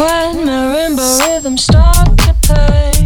When marimba rhythms start to play.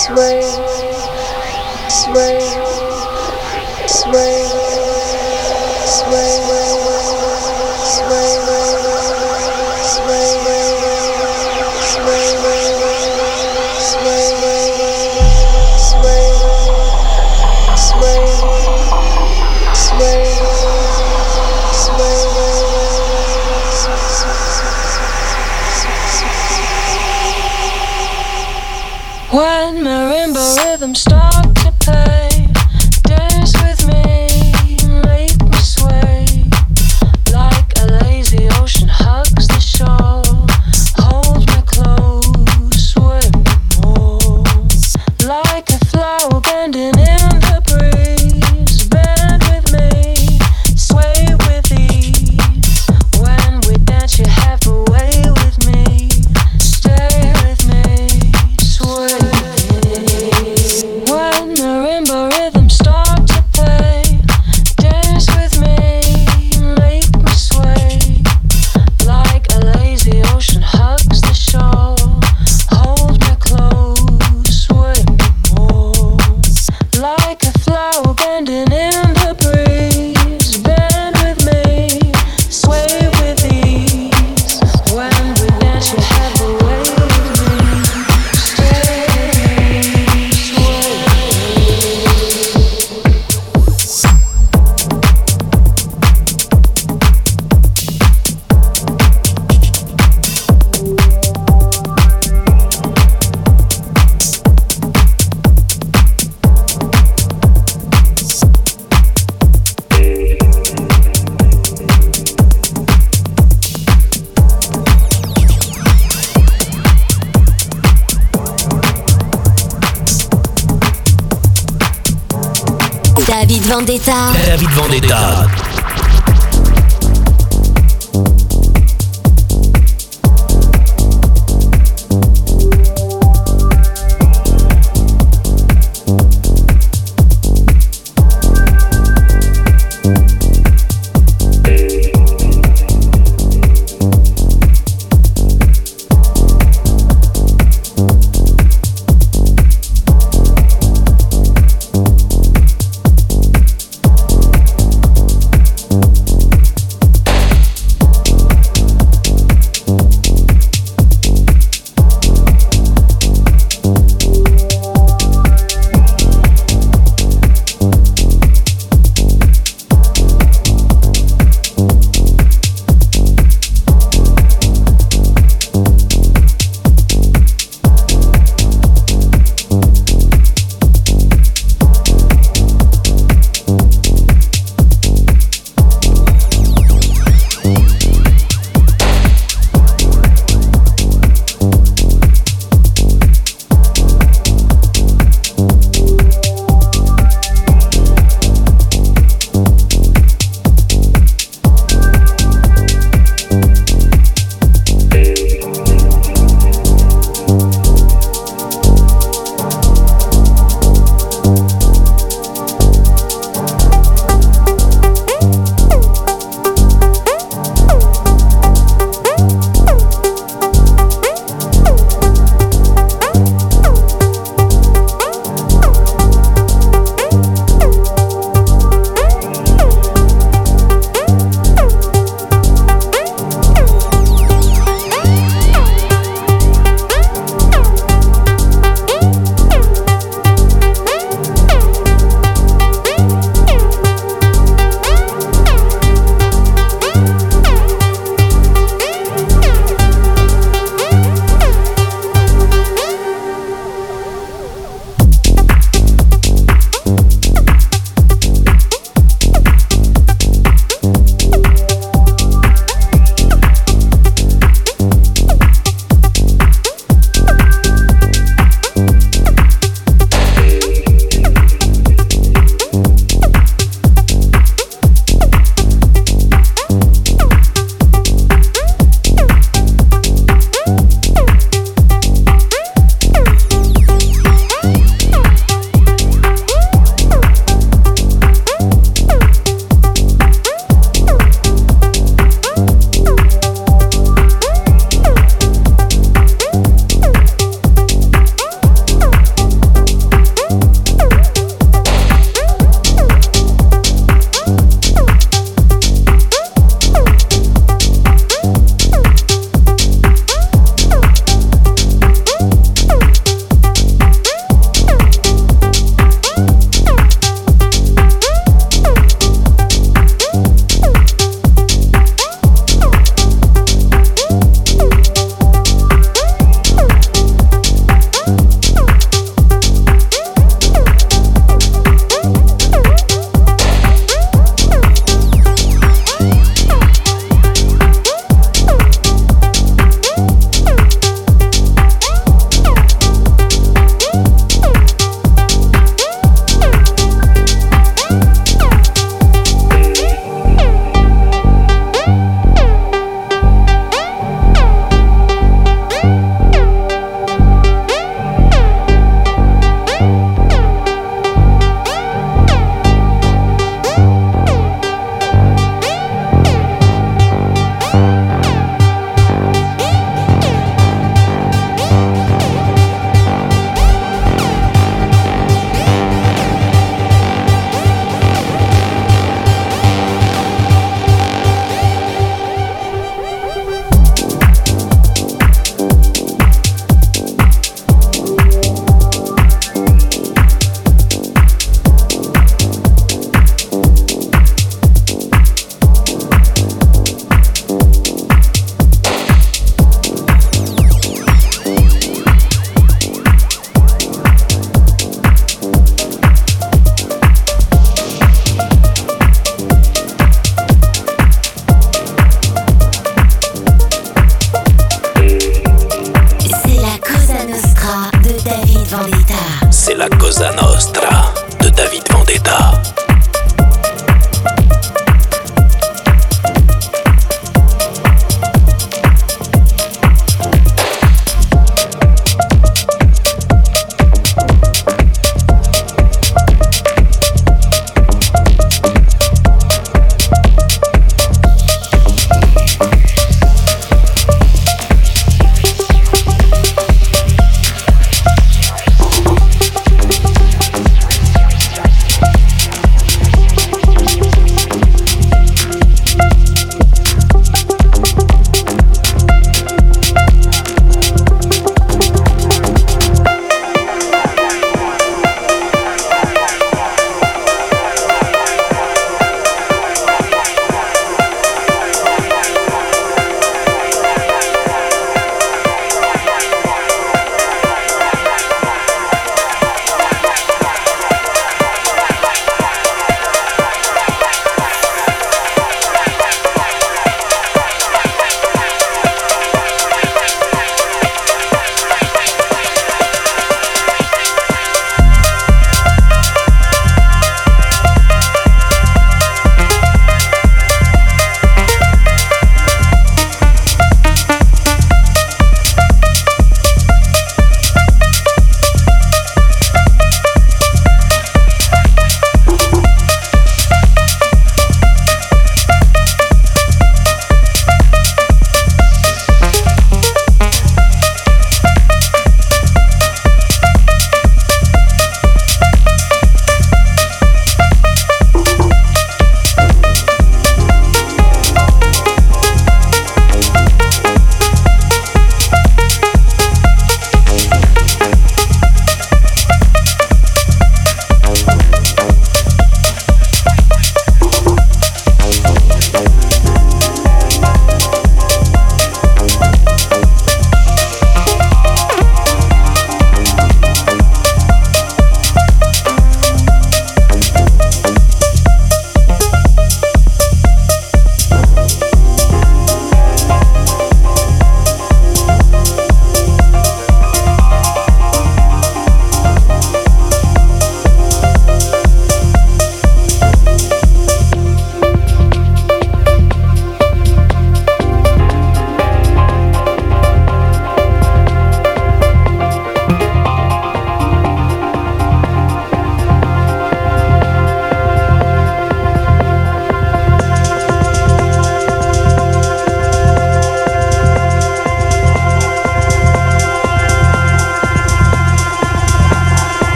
sway, sway, sway, sway, sway, sway. rhythm stuck.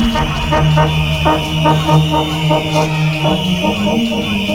Thank you.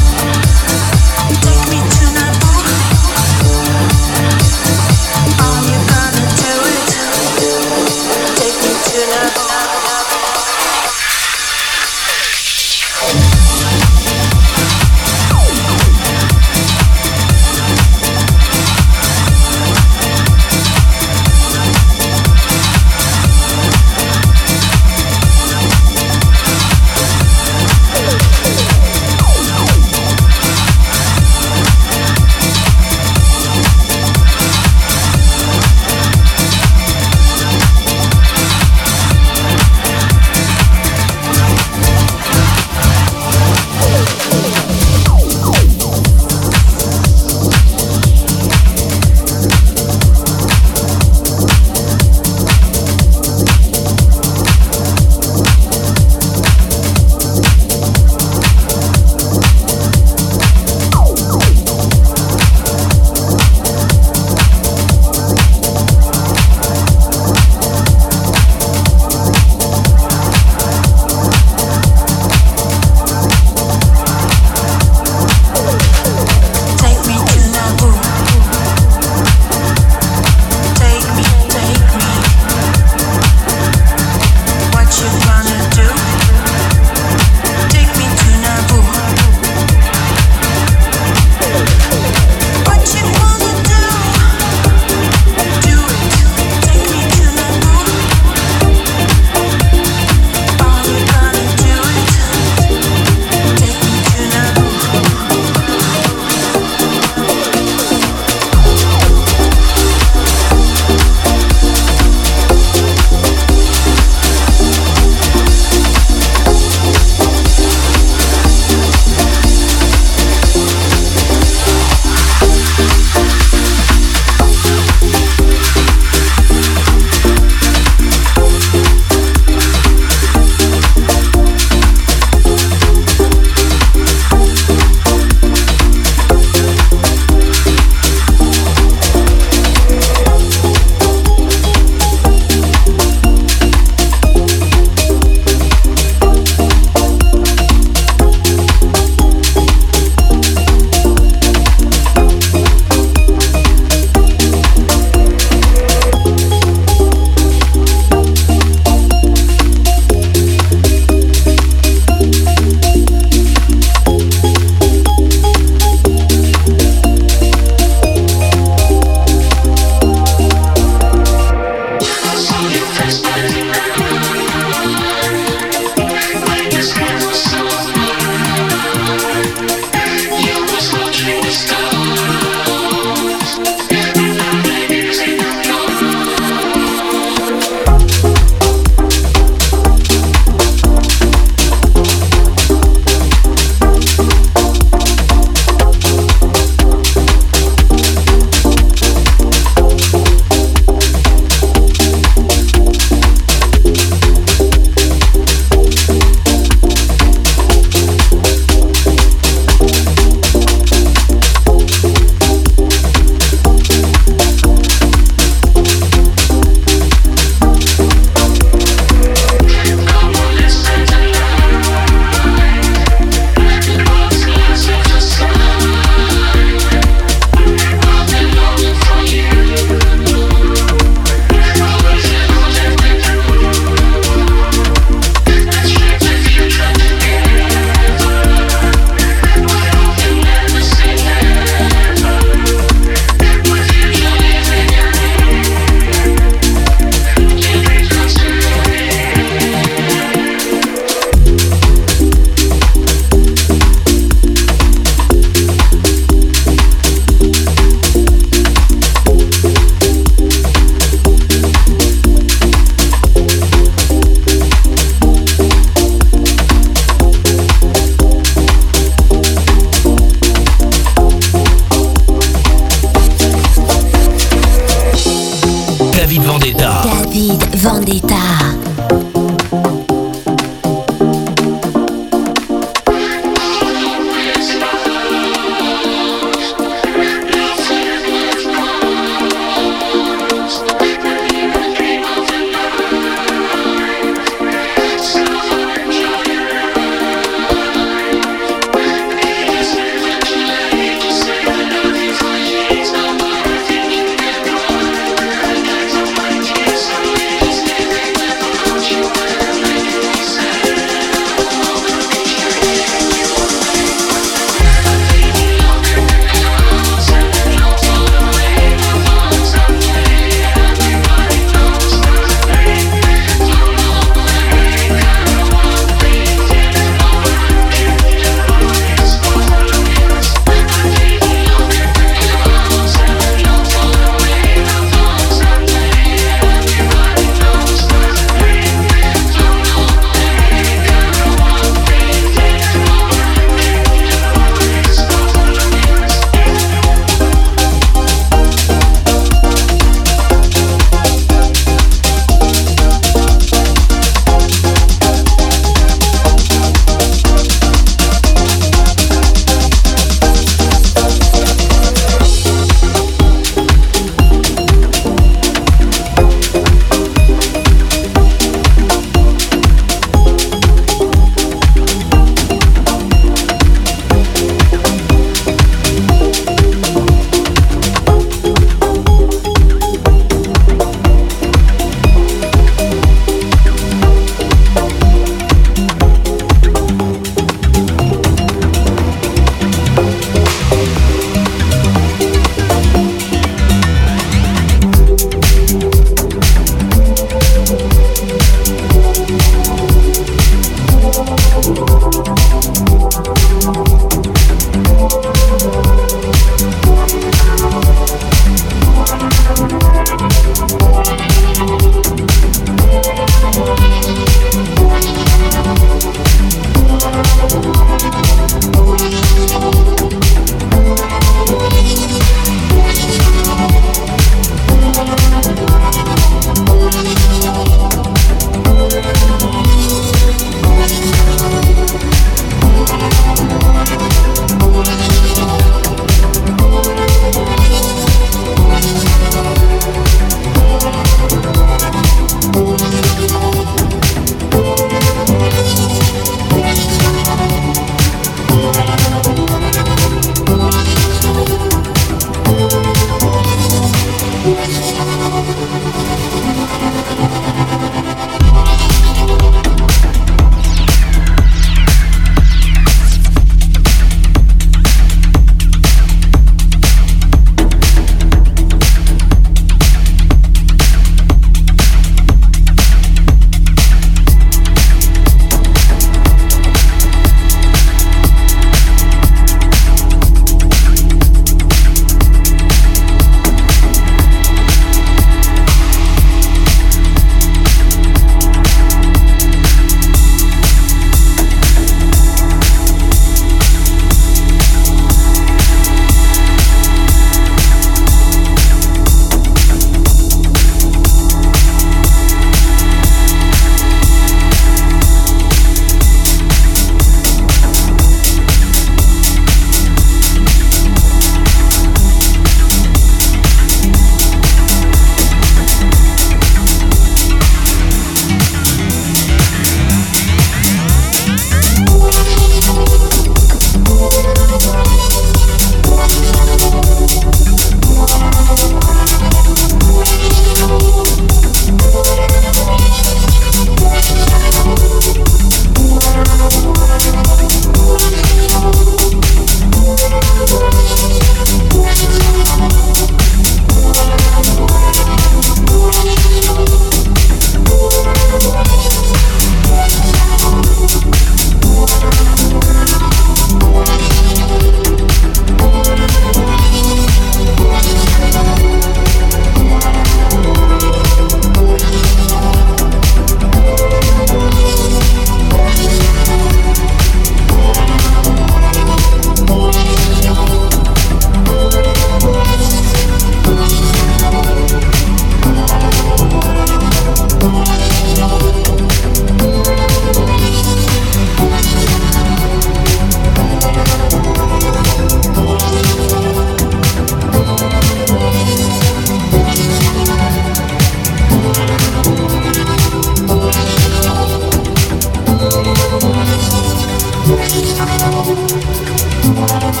C'est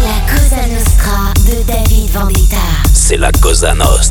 la Cosa Nostra de David Vendetta. C'est la Cosa Nostra.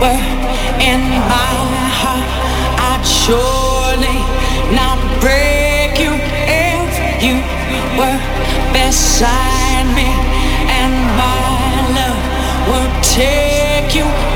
were in my heart, I'd surely not break you if you were beside me and my love would take you.